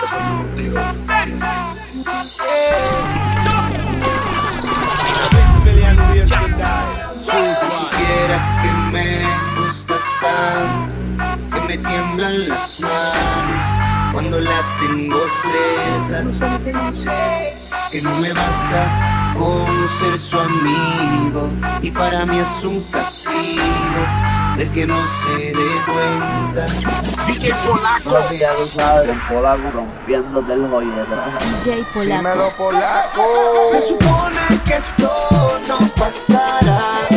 que soy contigo. Si supiera que me gustas tan, que me tiemblan las manos cuando la tengo cerca, que no me basta con ser su amigo y para mí es un castigo del que no se dé cuenta. DJ Polaco. Papi, ya tú sabes, el Polaco rompiéndote el joyo DJ Polaco. Dímelo, Polaco. Se supone que esto no pasará.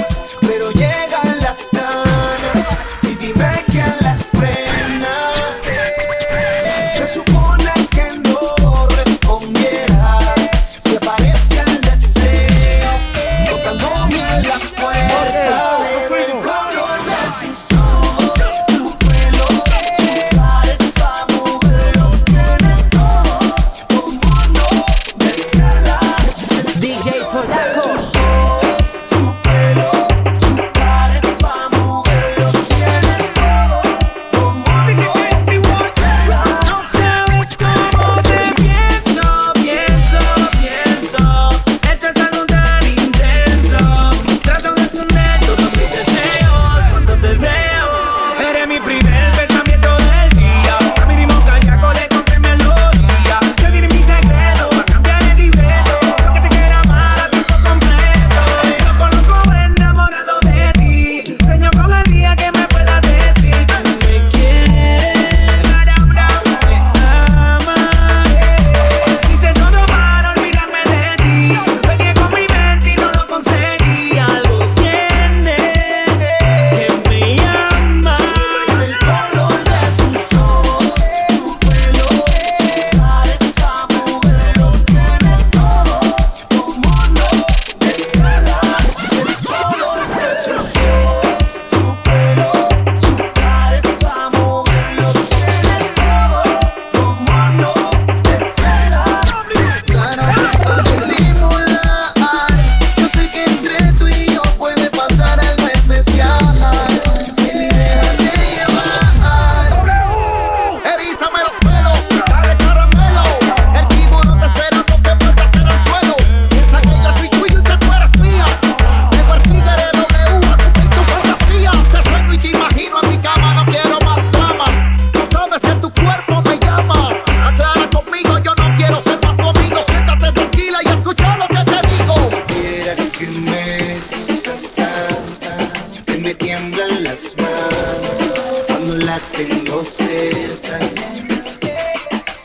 las manos cuando la tengo cerca.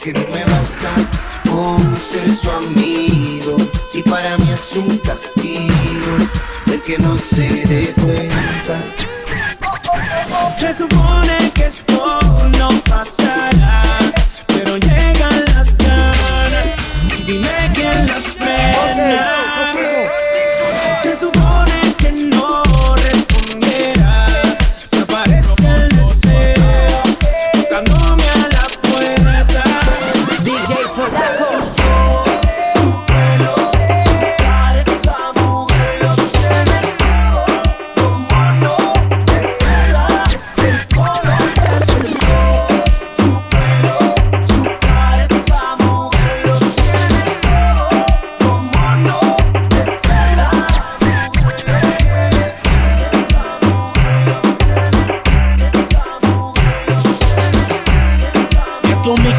Que no me basta con ser su amigo y para mí es un castigo el que no se dé cuenta. Se supone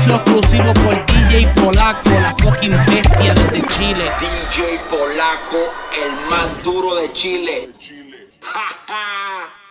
los producimos por DJ Polaco, la fucking bestia desde Chile. DJ Polaco, el más duro de Chile. Chile.